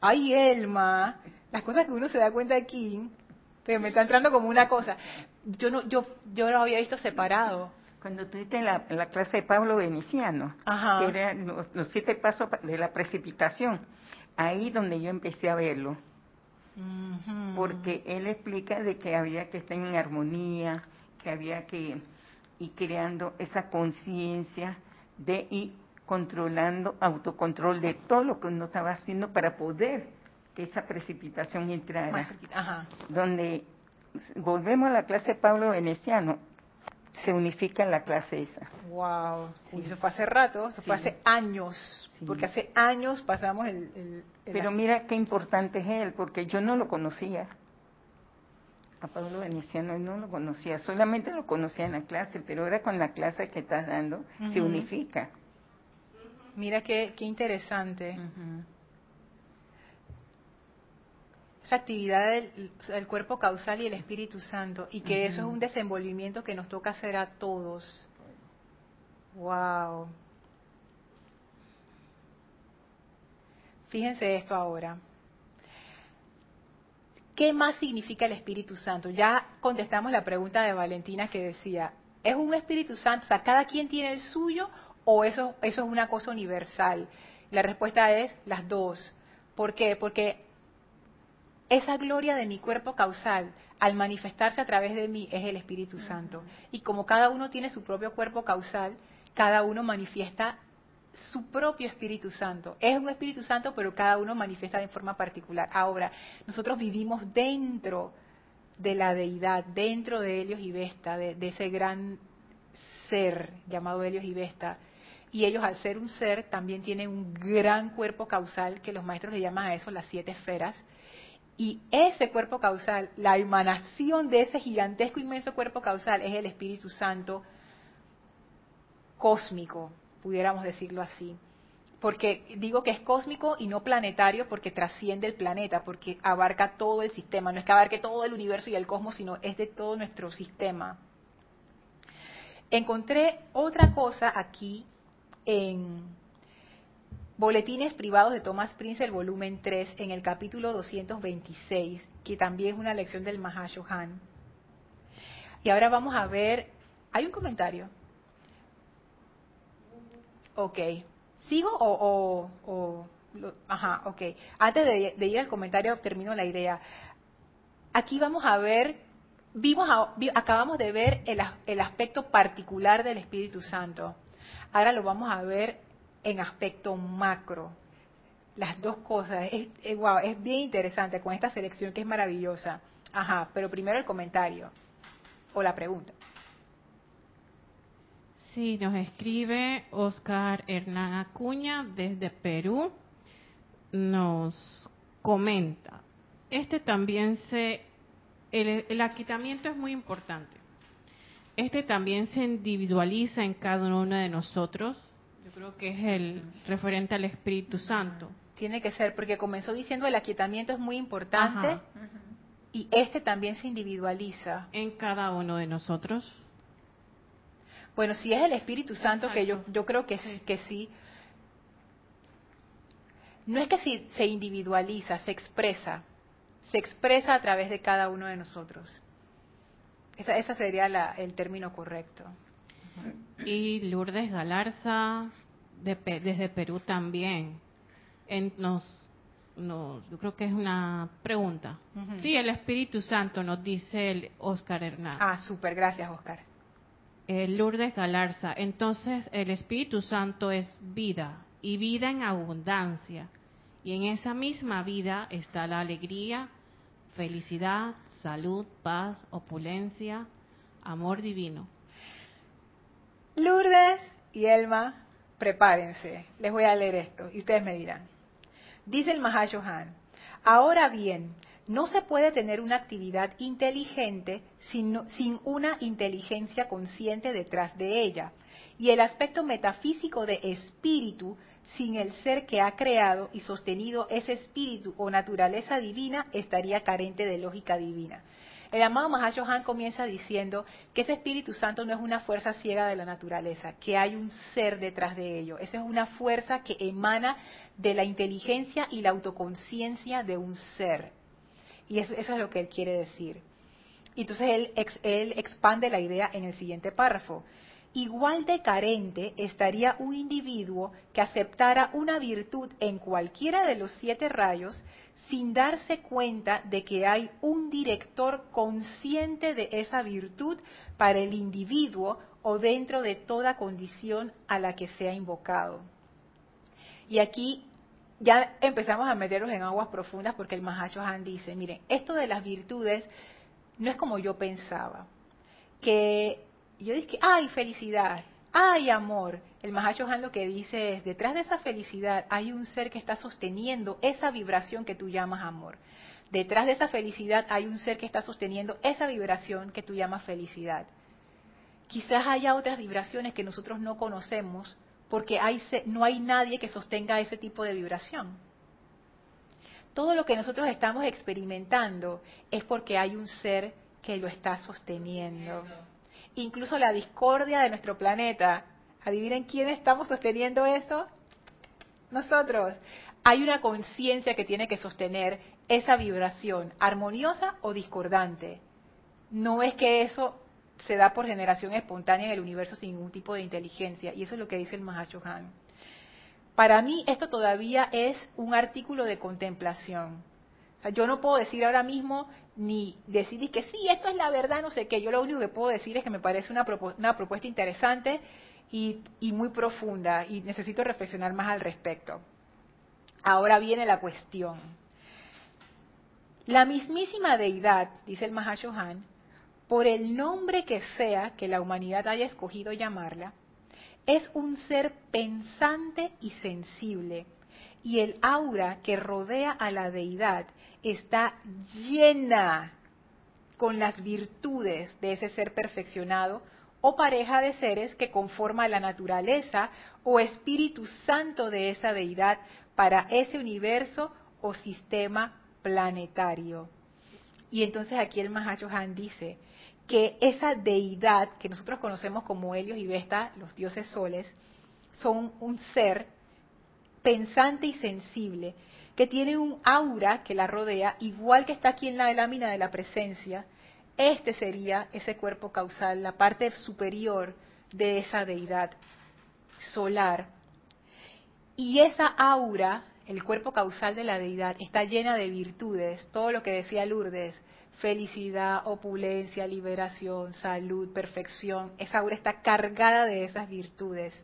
Ay, Elma, las cosas que uno se da cuenta aquí, pero me está entrando como una cosa. Yo no yo yo lo había visto separado. Cuando estuviste en la, la clase de Pablo Veneciano, que eran los, siete pasos de la precipitación, ahí donde yo empecé a verlo. Porque él explica de que había que estar en armonía, que había que y creando esa conciencia de y controlando, autocontrol de todo lo que uno estaba haciendo para poder que esa precipitación entrara. Donde volvemos a la clase de Pablo Veneciano, se unifica la clase esa. Wow, y eso fue hace rato, eso fue hace años, porque hace años pasamos el Pero mira qué importante es él, porque yo no lo conocía. A Pablo Veneciano no lo conocía, solamente lo conocía en la clase, pero ahora con la clase que estás dando se unifica. Mira qué, qué interesante. Esa actividad del, cuerpo causal y el Espíritu Santo. Y que eso es un desenvolvimiento que nos toca hacer a todos. Wow. Fíjense esto ahora. ¿Qué más significa el Espíritu Santo? Ya contestamos la pregunta de Valentina que decía, ¿es un Espíritu Santo? O sea, ¿cada quien tiene el suyo o eso, eso es una cosa universal? La respuesta es las dos. ¿Por qué? Porque esa gloria de mi cuerpo causal, al manifestarse a través de mí, es el Espíritu Santo. Y como cada uno tiene su propio cuerpo causal, cada uno manifiesta su propio Espíritu Santo. Es un Espíritu Santo, pero cada uno manifiesta de forma particular. Ahora, nosotros vivimos dentro de la deidad, dentro de Helios y Vesta, de, ese gran ser llamado Helios y Vesta. Y ellos, al ser un ser, también tienen un gran cuerpo causal, que los maestros le llaman a eso las siete esferas. Y ese cuerpo causal, la emanación de ese gigantesco, inmenso cuerpo causal, es el Espíritu Santo cósmico, pudiéramos decirlo así. Porque digo que es cósmico y no planetario porque trasciende el planeta, porque abarca todo el sistema. No es que abarque todo el universo y el cosmos, sino es de todo nuestro sistema. Encontré otra cosa aquí en Boletines Privados de Thomas Prince, el volumen 3, en el capítulo 226, que también es una lección del Mahashohan. Y ahora vamos a ver, ¿hay un comentario? Ok. ¿Sigo o...? o, ajá, ok. Antes de, ir al comentario, termino la idea. Aquí vamos a ver, vimos acabamos de ver el, el aspecto particular del Espíritu Santo. Ahora lo vamos a ver en aspecto macro. Las dos cosas. Es, wow, es bien interesante con esta selección que es maravillosa. Ajá, pero primero el comentario o la pregunta. Sí, nos escribe Oscar Hernán Acuña desde Perú. Nos comenta, este también se, el, el aquitamiento es muy importante. Este también se individualiza en cada uno de nosotros. Yo creo que es el referente al Espíritu Santo. Tiene que ser, porque comenzó diciendo el aquietamiento es muy importante y este también se individualiza. En cada uno de nosotros. Bueno, si es el Espíritu Santo, que yo, yo creo que, sí. que sí, no es que si, se individualiza, se expresa, se expresa a través de cada uno de nosotros. Esa, esa sería la, el término correcto. Y Lourdes Galarza, de, desde Perú también, en, nos, nos, yo creo que es una pregunta. Sí, el Espíritu Santo, nos dice el Oscar Hernández. Ah, súper, gracias Oscar. Lourdes Galarza. Entonces el Espíritu Santo es vida y vida en abundancia. Y en esa misma vida está la alegría, felicidad, salud, paz, opulencia, amor divino. Lourdes y Elma, prepárense. Les voy a leer esto y ustedes me dirán. Dice el Mahashohan, ahora bien, no se puede tener una actividad inteligente sin, sin, una inteligencia consciente detrás de ella. Y el aspecto metafísico de espíritu, sin el ser que ha creado y sostenido ese espíritu o naturaleza divina, estaría carente de lógica divina. El amado Mahashohan comienza diciendo que ese Espíritu Santo no es una fuerza ciega de la naturaleza, que hay un ser detrás de ello. Esa es una fuerza que emana de la inteligencia y la autoconciencia de un ser. Y eso, es lo que él quiere decir. Y entonces él, él expande la idea en el siguiente párrafo. Igual de carente estaría un individuo que aceptara una virtud en cualquiera de los siete rayos sin darse cuenta de que hay un director consciente de esa virtud para el individuo o dentro de toda condición a la que sea invocado. Y aquí ya empezamos a meternos en aguas profundas porque el Mahacho Han dice, miren, esto de las virtudes no es como yo pensaba. Que yo dije, ay, felicidad, ay, amor. El Mahacho Han lo que dice es, detrás de esa felicidad hay un ser que está sosteniendo esa vibración que tú llamas amor. Detrás de esa felicidad hay un ser que está sosteniendo esa vibración que tú llamas felicidad. Quizás haya otras vibraciones que nosotros no conocemos porque hay, no hay nadie que sostenga ese tipo de vibración. Todo lo que nosotros estamos experimentando es porque hay un ser que lo está sosteniendo. Incluso la discordia de nuestro planeta. Adivinen quién estamos sosteniendo eso. Nosotros. Hay una conciencia que tiene que sostener esa vibración, armoniosa o discordante. No es que eso se da por generación espontánea en el universo sin ningún tipo de inteligencia. Y eso es lo que dice el Mahashohan. Para mí esto todavía es un artículo de contemplación. Yo no puedo decir ahora mismo ni decir que sí, esto es la verdad, no sé qué. Yo lo único que puedo decir es que me parece una, una propuesta interesante y, muy profunda y necesito reflexionar más al respecto. Ahora viene la cuestión. La mismísima deidad, dice el Mahashohan, por el nombre que sea que la humanidad haya escogido llamarla, es un ser pensante y sensible, y el aura que rodea a la deidad está llena con las virtudes de ese ser perfeccionado o pareja de seres que conforma la naturaleza o espíritu santo de esa deidad para ese universo o sistema planetario. Y entonces aquí el Han dice, que esa deidad que nosotros conocemos como Helios y Vesta, los dioses soles, son un ser pensante y sensible, que tiene un aura que la rodea, igual que está aquí en la lámina de la presencia, este sería ese cuerpo causal, la parte superior de esa deidad solar. Y esa aura, el cuerpo causal de la deidad, está llena de virtudes, todo lo que decía Lourdes, felicidad, opulencia, liberación, salud, perfección. Esa aura está cargada de esas virtudes.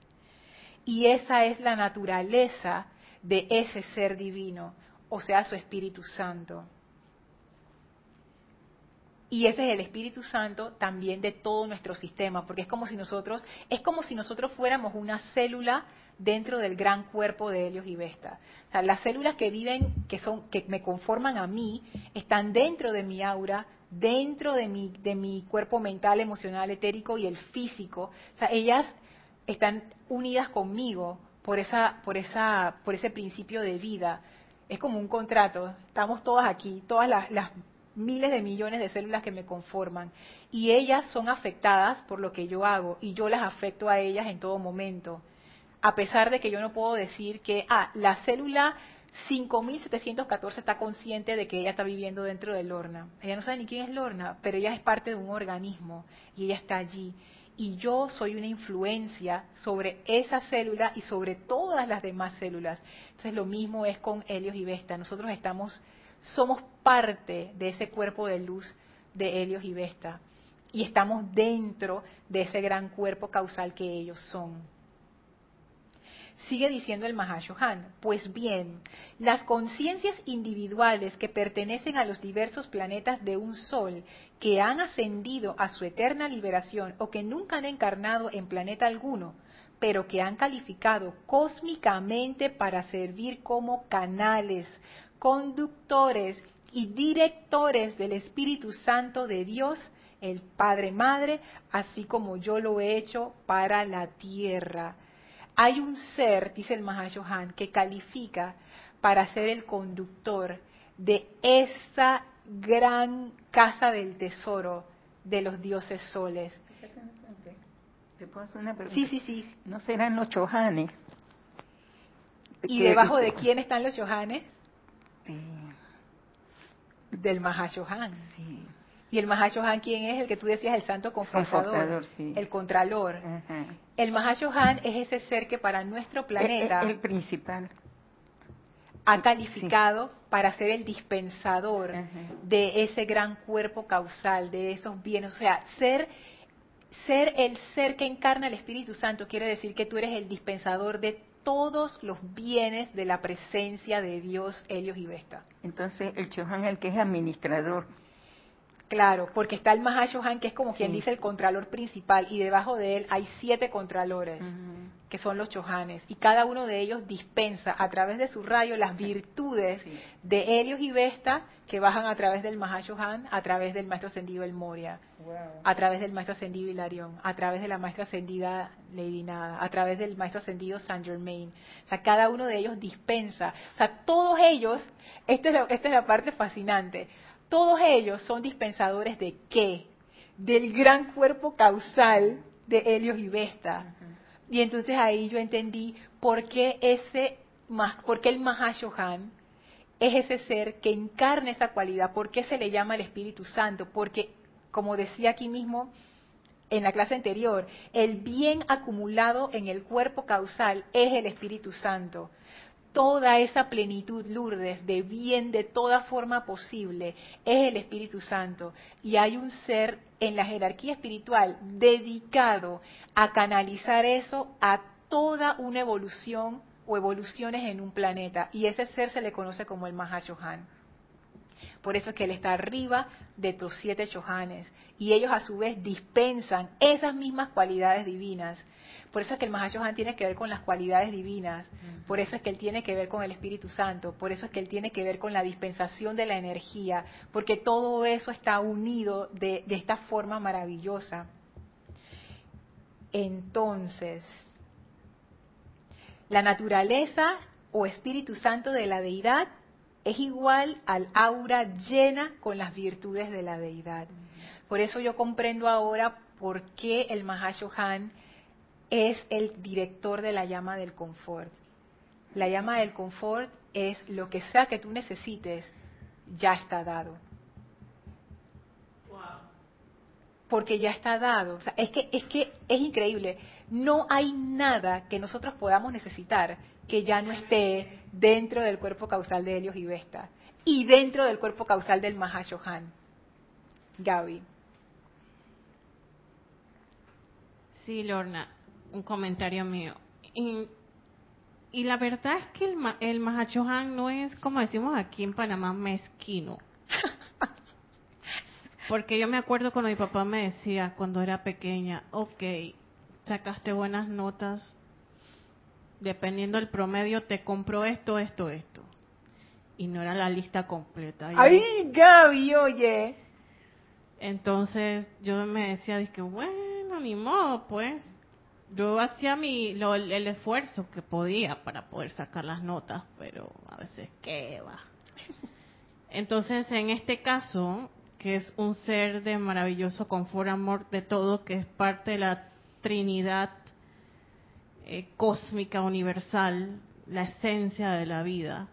Y esa es la naturaleza de ese ser divino, o sea, su Espíritu Santo. Y ese es el Espíritu Santo también de todo nuestro sistema, porque es como si nosotros, es como si nosotros fuéramos una célula dentro del gran cuerpo de Helios y Vesta. O sea, las células que viven, que son, que me conforman a mí, están dentro de mi aura, dentro de mi, de mi cuerpo mental, emocional, etérico y el físico. O sea, ellas están unidas conmigo por esa, por esa, por ese principio de vida. Es como un contrato. Estamos todas aquí, todas las, las miles de millones de células que me conforman y ellas son afectadas por lo que yo hago y yo las afecto a ellas en todo momento a pesar de que yo no puedo decir que, ah, la célula 5714 está consciente de que ella está viviendo dentro de Lorna. Ella no sabe ni quién es Lorna, pero ella es parte de un organismo y ella está allí. Y yo soy una influencia sobre esa célula y sobre todas las demás células. Entonces lo mismo es con Helios y Vesta. Nosotros estamos, somos parte de ese cuerpo de luz de Helios y Vesta. Y estamos dentro de ese gran cuerpo causal que ellos son. Sigue diciendo el Mahashohan, pues bien, las conciencias individuales que pertenecen a los diversos planetas de un sol, que han ascendido a su eterna liberación o que nunca han encarnado en planeta alguno, pero que han calificado cósmicamente para servir como canales, conductores y directores del Espíritu Santo de Dios, el Padre Madre, así como yo lo he hecho para la tierra hay un ser, dice el Mahashohan, que califica para ser el conductor de esa gran casa del tesoro de los dioses soles. ¿Te puedo hacer una pregunta? Sí, sí, sí. ¿No serán los chohanes? ¿Y debajo de quién están los chohanes? Del Mahashohan. Sí. Y el Mahashohan, ¿quién es? El que tú decías, el santo confortador, el contralor. El Mahashohan es ese ser que para nuestro planeta... El, principal. Ha calificado para ser el dispensador de ese gran cuerpo causal, de esos bienes. O sea, ser, ser el ser que encarna el Espíritu Santo quiere decir que tú eres el dispensador de todos los bienes de la presencia de Dios, Helios y Vesta. Entonces, el Chohan es el que es administrador Claro, porque está el Mahashohan, que es como quien dice el contralor principal, y debajo de él hay siete contralores, que son los chohanes, y cada uno de ellos dispensa a través de su rayo las virtudes de Helios y Vesta que bajan a través del Mahashohan, a través del maestro ascendido El Moria, a través del maestro ascendido Hilarión, a través de la maestra ascendida Lady Nada, a través del maestro ascendido Saint Germain. O sea, cada uno de ellos dispensa. O sea, todos ellos, esta es esta es la parte fascinante, todos ellos son dispensadores de qué? Del gran cuerpo causal de Helios y Vesta. Y entonces ahí yo entendí por qué ese por qué el Mahashohan es ese ser que encarna esa cualidad, por qué se le llama el Espíritu Santo, porque como decía aquí mismo en la clase anterior, el bien acumulado en el cuerpo causal es el Espíritu Santo toda esa plenitud, Lourdes, de bien de toda forma posible, es el Espíritu Santo. Y hay un ser en la jerarquía espiritual dedicado a canalizar eso a toda una evolución o evoluciones en un planeta. Y ese ser se le conoce como el Mahashohan. Por eso es que él está arriba de los siete Chohanes. Y ellos a su vez dispensan esas mismas cualidades divinas por eso es que el Mahashohan tiene que ver con las cualidades divinas, por eso es que él tiene que ver con el Espíritu Santo, por eso es que él tiene que ver con la dispensación de la energía, porque todo eso está unido de, de esta forma maravillosa. Entonces, la naturaleza o Espíritu Santo de la deidad es igual al aura llena con las virtudes de la deidad. Por eso yo comprendo ahora por qué el Mahashohan es el director de la llama del confort. La llama del confort es lo que sea que tú necesites, ya está dado. Porque ya está dado. es que es que es increíble. No hay nada que nosotros podamos necesitar que ya no esté dentro del cuerpo causal de Helios y Vesta y dentro del cuerpo causal del Mahashohan. Gaby. Sí, Lorna un comentario mío. Y, la verdad es que el, el Mahachohan no es, como decimos aquí en Panamá, mezquino. Porque yo me acuerdo cuando mi papá me decía cuando era pequeña, ok, sacaste buenas notas, dependiendo del promedio te compro esto, esto, esto. Y no era la lista completa. ¡Ay, Gaby, oye! Entonces yo me decía, dije, bueno, ni modo, pues yo hacía mi, el esfuerzo que podía para poder sacar las notas, pero a veces qué va. Entonces, en este caso, que es un ser de maravilloso confort, amor de todo, que es parte de la Trinidad eh, cósmica universal, la esencia de la vida.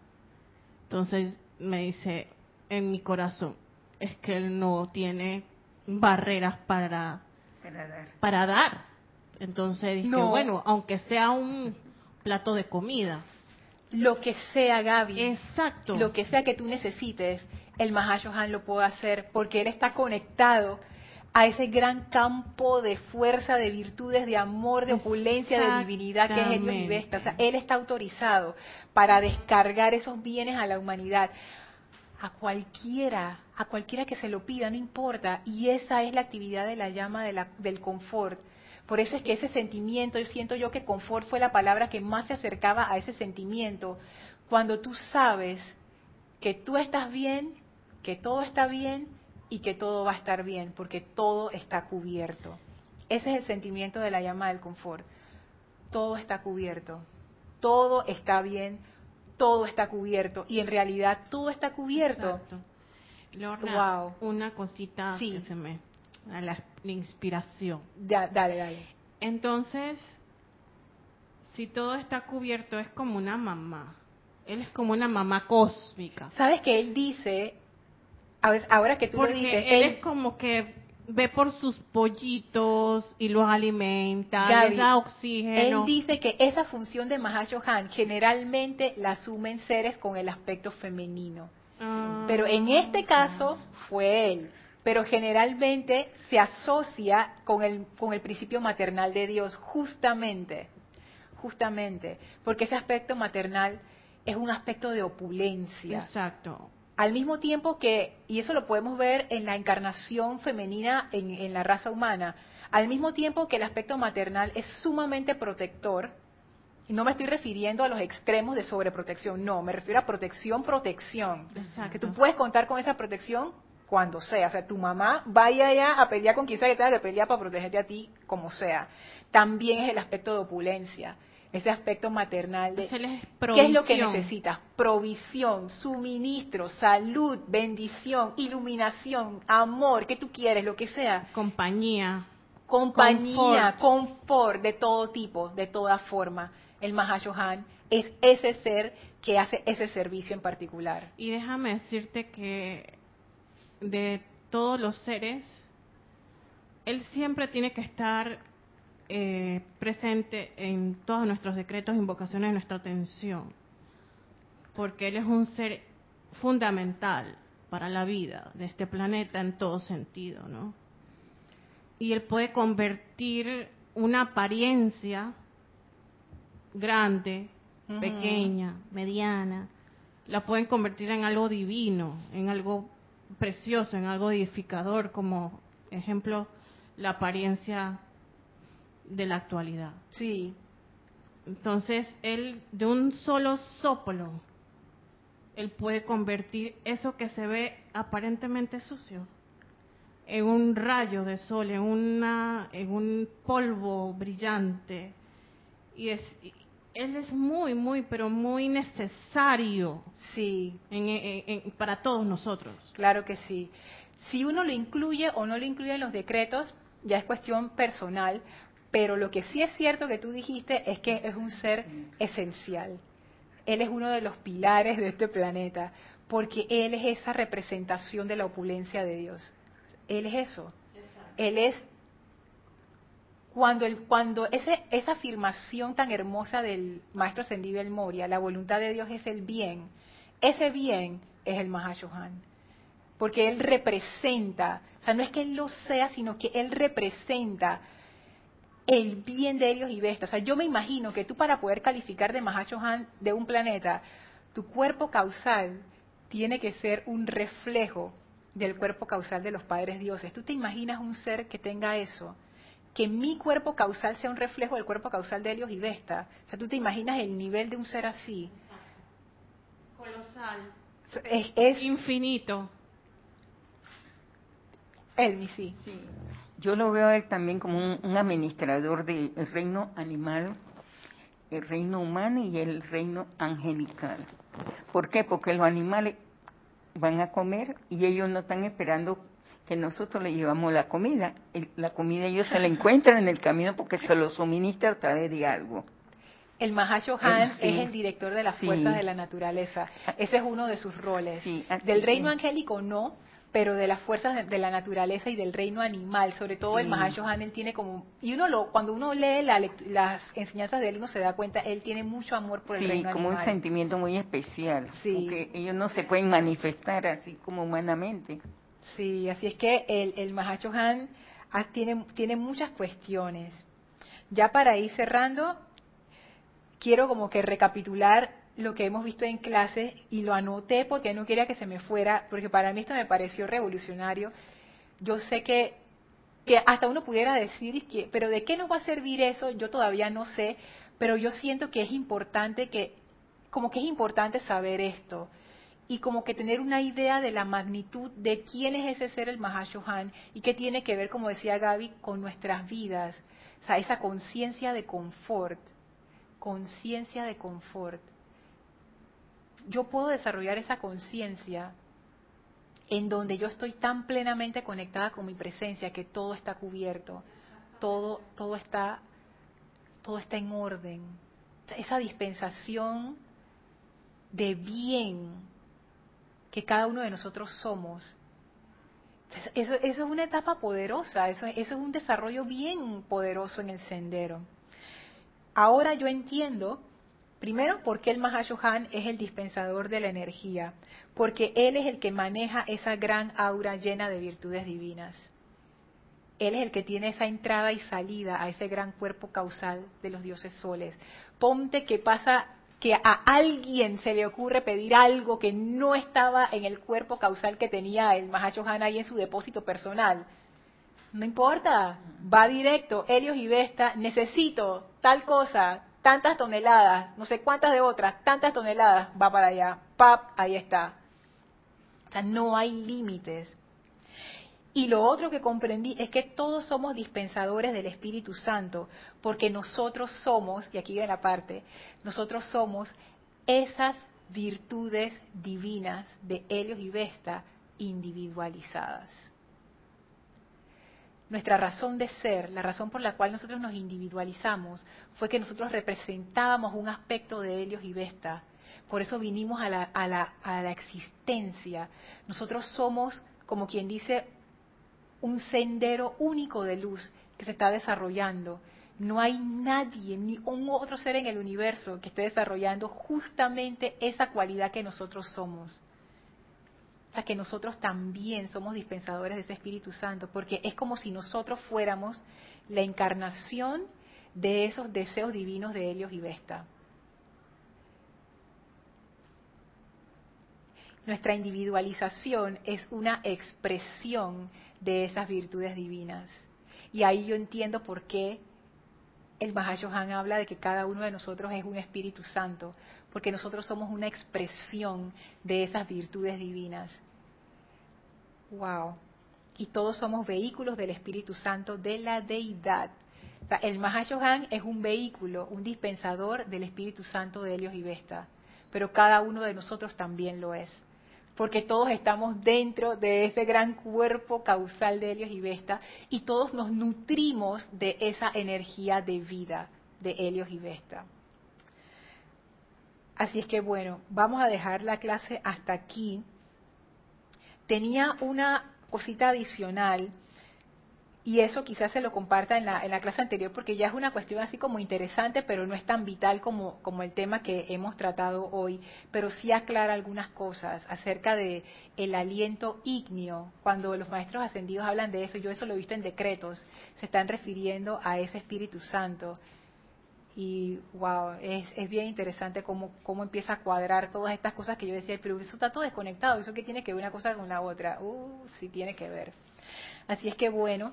Entonces me dice en mi corazón, es que él no tiene barreras para, para dar. Para dar entonces dije, bueno, aunque sea un plato de comida. Lo que sea, Gaby. Exacto. Lo que sea que tú necesites, el Mahashohan lo puede hacer porque él está conectado a ese gran campo de fuerza, de virtudes, de amor, de opulencia, de divinidad que es el Dios y Vesta. O sea, él está autorizado para descargar esos bienes a la humanidad. A cualquiera, a cualquiera que se lo pida, no importa. Y esa es la actividad de la llama del confort por eso es que ese sentimiento, yo siento yo que confort fue la palabra que más se acercaba a ese sentimiento. Cuando tú sabes que tú estás bien, que todo está bien y que todo va a estar bien, porque todo está cubierto. Ese es el sentimiento de la llama del confort. Todo está cubierto, todo está bien, todo está cubierto y en realidad todo está cubierto. Exacto. wow. una cosita sí. que se me a la, inspiración. dale, dale. Entonces, si todo está cubierto, es como una mamá. Él es como una mamá cósmica. ¿Sabes que él dice? Ahora que tú Porque lo dices, él, es como que ve por sus pollitos y los alimenta, les da oxígeno. Él dice que esa función de Mahashohan generalmente la asumen seres con el aspecto femenino. Ah. Pero en este caso fue él pero generalmente se asocia con el, con el principio maternal de Dios, justamente, justamente, porque ese aspecto maternal es un aspecto de opulencia. Exacto. Al mismo tiempo que, y eso lo podemos ver en la encarnación femenina en, en la raza humana, al mismo tiempo que el aspecto maternal es sumamente protector, y no me estoy refiriendo a los extremos de sobreprotección, no, me refiero a protección, protección. Que tú puedes contar con esa protección cuando sea. O sea, tu mamá vaya ya a pelear con quien sea que tenga que pelear para protegerte a ti, como sea. También es el aspecto de opulencia, ese aspecto maternal de qué es lo que necesitas. Provisión, suministro, salud, bendición, iluminación, amor, que tú quieres, lo que sea. Compañía. Compañía, confort de todo tipo, de toda forma el Mahashohan es ese ser que hace ese servicio en particular. Y déjame decirte que de todos los seres, él siempre tiene que estar eh, presente en todos nuestros decretos, invocaciones de nuestra atención, porque él es un ser fundamental para la vida de este planeta en todo sentido, ¿no? Y él puede convertir una apariencia grande, pequeña, mediana, la pueden convertir en algo divino, en algo precioso, en algo edificador, como ejemplo la apariencia de la actualidad. Sí. Entonces, él de un solo soplo, él puede convertir eso que se ve aparentemente sucio en un rayo de sol, en una en un polvo brillante. Y es él es muy, muy, pero muy necesario. Sí. para todos nosotros. Claro que sí. Si uno lo incluye o no lo incluye en los decretos, ya es cuestión personal, pero lo que sí es cierto que tú dijiste es que es un ser esencial. Él es uno de los pilares de este planeta, porque Él es esa representación de la opulencia de Dios. Él es eso. Él es cuando, el, cuando ese, esa afirmación tan hermosa del maestro ascendido El Moria, la voluntad de Dios es el bien, ese bien es el Mahashohan. Porque él representa, o sea, no es que él lo sea, sino que él representa el bien de ellos y Vesta. O sea, yo me imagino que tú para poder calificar de Mahashohan de un planeta, tu cuerpo causal tiene que ser un reflejo del cuerpo causal de los padres dioses. ¿Tú te imaginas un ser que tenga eso? Que mi cuerpo causal sea un reflejo del cuerpo causal de Helios y Vesta. O sea, tú te imaginas el nivel de un ser así. Colosal. Es, infinito. Elvi, sí. sí. Yo lo veo a él también como un, administrador del reino animal, el reino humano y el reino angelical. ¿Por qué? Porque los animales van a comer y ellos no están esperando que nosotros le llevamos la comida. La comida ellos se la encuentran en el camino porque se lo suministra a través de algo. El Mahashohan es el director de las fuerzas de la naturaleza. Ese es uno de sus roles. del reino angélico no, pero de las fuerzas de, la naturaleza y del reino animal, sobre todo el Mahashohan, él tiene como y uno lo cuando uno lee las enseñanzas de él uno se da cuenta él tiene mucho amor por el reino como un sentimiento muy especial, porque ellos no se pueden manifestar así como humanamente. Sí, así es que el, el Mahachohan tiene, tiene muchas cuestiones. Ya para ir cerrando, quiero como que recapitular lo que hemos visto en clase y lo anoté porque no quería que se me fuera, porque para mí esto me pareció revolucionario. Yo sé que, que hasta uno pudiera decir, pero ¿de qué nos va a servir eso? Yo todavía no sé, pero yo siento que es importante que, como que es importante saber esto y como que tener una idea de la magnitud de quién es ese ser el Mahashohan y qué tiene que ver, como decía Gaby, con nuestras vidas. O sea, esa conciencia de confort, conciencia de confort. Yo puedo desarrollar esa conciencia en donde yo estoy tan plenamente conectada con mi presencia que todo está cubierto, todo, todo está, todo está en orden. Esa dispensación de bien que cada uno de nosotros somos. Eso, es una etapa poderosa, eso, es un desarrollo bien poderoso en el sendero. Ahora yo entiendo, primero, por qué el Mahashohan es el dispensador de la energía, porque él es el que maneja esa gran aura llena de virtudes divinas. Él es el que tiene esa entrada y salida a ese gran cuerpo causal de los dioses soles. Ponte que pasa que a alguien se le ocurre pedir algo que no estaba en el cuerpo causal que tenía el Mahashohan ahí en su depósito personal. No importa, va directo, Helios y Vesta, necesito tal cosa, tantas toneladas, no sé cuántas de otras, tantas toneladas, va para allá, pap, ahí está. O sea, no hay límites. Y lo otro que comprendí es que todos somos dispensadores del Espíritu Santo, porque nosotros somos, y aquí viene la parte, nosotros somos esas virtudes divinas de Helios y Vesta individualizadas. Nuestra razón de ser, la razón por la cual nosotros nos individualizamos, fue que nosotros representábamos un aspecto de Helios y Vesta. Por eso vinimos a la, a la, a la existencia. Nosotros somos, como quien dice, un sendero único de luz que se está desarrollando. No hay nadie, ni un otro ser en el universo que esté desarrollando justamente esa cualidad que nosotros somos. O sea, que nosotros también somos dispensadores de ese Espíritu Santo, porque es como si nosotros fuéramos la encarnación de esos deseos divinos de Helios y Vesta. Nuestra individualización es una expresión de esas virtudes divinas. Y ahí yo entiendo por qué el Mahashohan habla de que cada uno de nosotros es un Espíritu Santo, porque nosotros somos una expresión de esas virtudes divinas. Wow. Y todos somos vehículos del Espíritu Santo de la deidad. el Mahashohan es un vehículo, un dispensador del Espíritu Santo de Helios y Vesta, pero cada uno de nosotros también lo es porque todos estamos dentro de ese gran cuerpo causal de Helios y Vesta y todos nos nutrimos de esa energía de vida de Helios y Vesta. Así es que bueno, vamos a dejar la clase hasta aquí. Tenía una cosita adicional y eso quizás se lo comparta en la, en la clase anterior porque ya es una cuestión así como interesante, pero no es tan vital como, como el tema que hemos tratado hoy, pero sí aclara algunas cosas acerca de el aliento ígneo. Cuando los maestros ascendidos hablan de eso, yo eso lo he visto en decretos, se están refiriendo a ese Espíritu Santo. Y wow, es, es bien interesante cómo, cómo empieza a cuadrar todas estas cosas que yo decía, pero eso está todo desconectado, ¿eso qué tiene que ver una cosa con la otra? Uh, sí tiene que ver. Así es que bueno,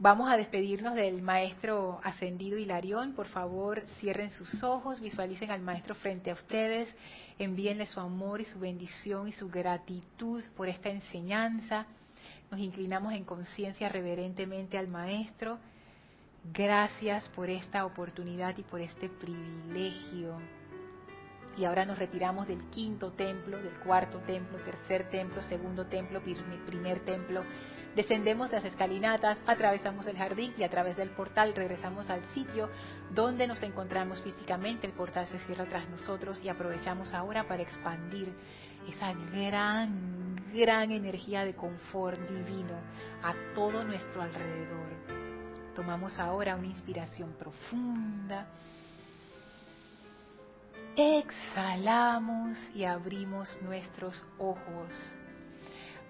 Vamos a despedirnos del maestro ascendido Hilarión. Por favor, cierren sus ojos, visualicen al maestro frente a ustedes, envíenle su amor y su bendición y su gratitud por esta enseñanza. Nos inclinamos en conciencia reverentemente al maestro. Gracias por esta oportunidad y por este privilegio. Y ahora nos retiramos del quinto templo, del cuarto templo, tercer templo, segundo templo, primer templo Descendemos las escalinatas, atravesamos el jardín y a través del portal regresamos al sitio donde nos encontramos físicamente. El portal se cierra tras nosotros y aprovechamos ahora para expandir esa gran, gran energía de confort divino a todo nuestro alrededor. Tomamos ahora una inspiración profunda. Exhalamos y abrimos nuestros ojos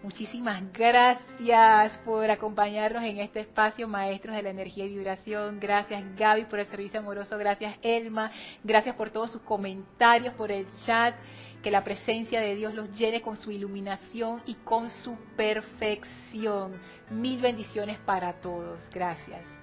Muchísimas gracias por acompañarnos en este espacio, maestros de la energía y vibración. Gracias Gaby por el servicio amoroso. Gracias Elma. Gracias por todos sus comentarios, por el chat. Que la presencia de Dios los llene con su iluminación y con su perfección. Mil bendiciones para todos. Gracias.